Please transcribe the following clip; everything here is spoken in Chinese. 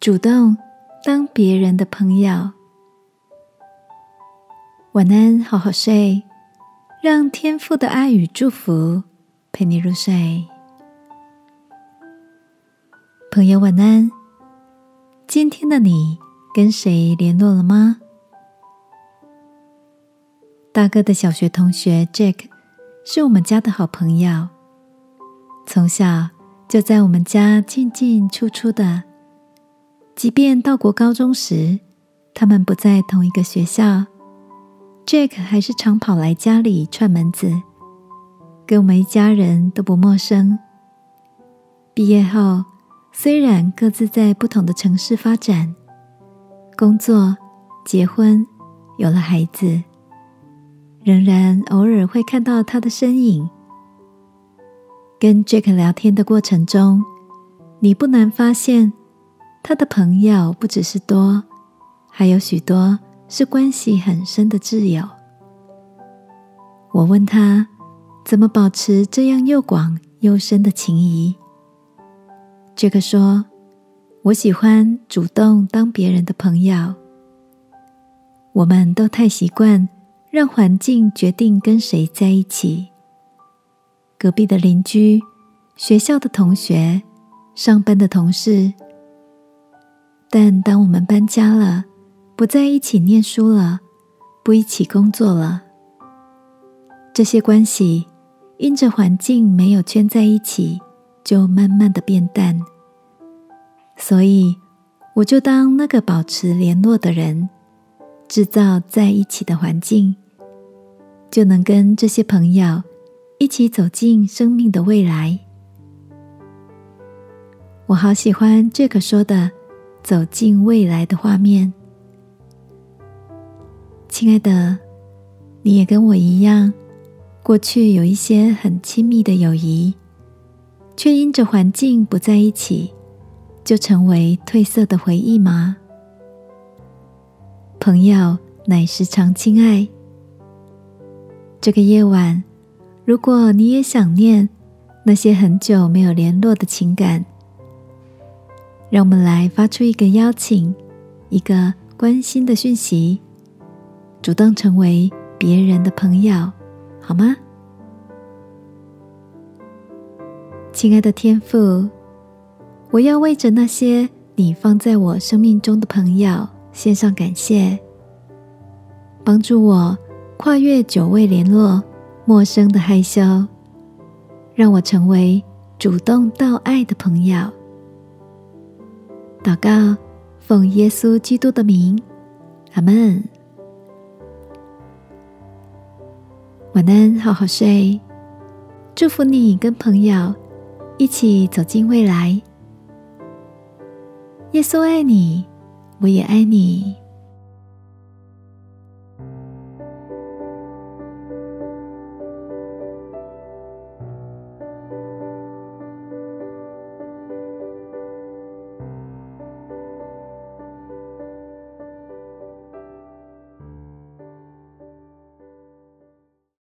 主动当别人的朋友。晚安，好好睡，让天父的爱与祝福陪你入睡。朋友，晚安。今天的你跟谁联络了吗？大哥的小学同学 Jack 是我们家的好朋友，从小就在我们家进进出出的。即便到国高中时，他们不在同一个学校，Jack 还是常跑来家里串门子，跟我们一家人都不陌生。毕业后，虽然各自在不同的城市发展、工作、结婚，有了孩子。仍然偶尔会看到他的身影。跟 Jack 聊天的过程中，你不难发现，他的朋友不只是多，还有许多是关系很深的挚友。我问他，怎么保持这样又广又深的情谊杰克说：“我喜欢主动当别人的朋友。我们都太习惯。”让环境决定跟谁在一起。隔壁的邻居、学校的同学、上班的同事。但当我们搬家了，不在一起念书了，不一起工作了，这些关系因着环境没有圈在一起，就慢慢的变淡。所以，我就当那个保持联络的人。制造在一起的环境，就能跟这些朋友一起走进生命的未来。我好喜欢这个说的“走进未来”的画面。亲爱的，你也跟我一样，过去有一些很亲密的友谊，却因着环境不在一起，就成为褪色的回忆吗？朋友乃时常亲爱。这个夜晚，如果你也想念那些很久没有联络的情感，让我们来发出一个邀请，一个关心的讯息，主动成为别人的朋友，好吗？亲爱的天父，我要为着那些你放在我生命中的朋友。献上感谢，帮助我跨越久未联络、陌生的害羞，让我成为主动到爱的朋友。祷告，奉耶稣基督的名，阿门。晚安，好好睡。祝福你跟朋友一起走进未来。耶稣爱你。我也爱你。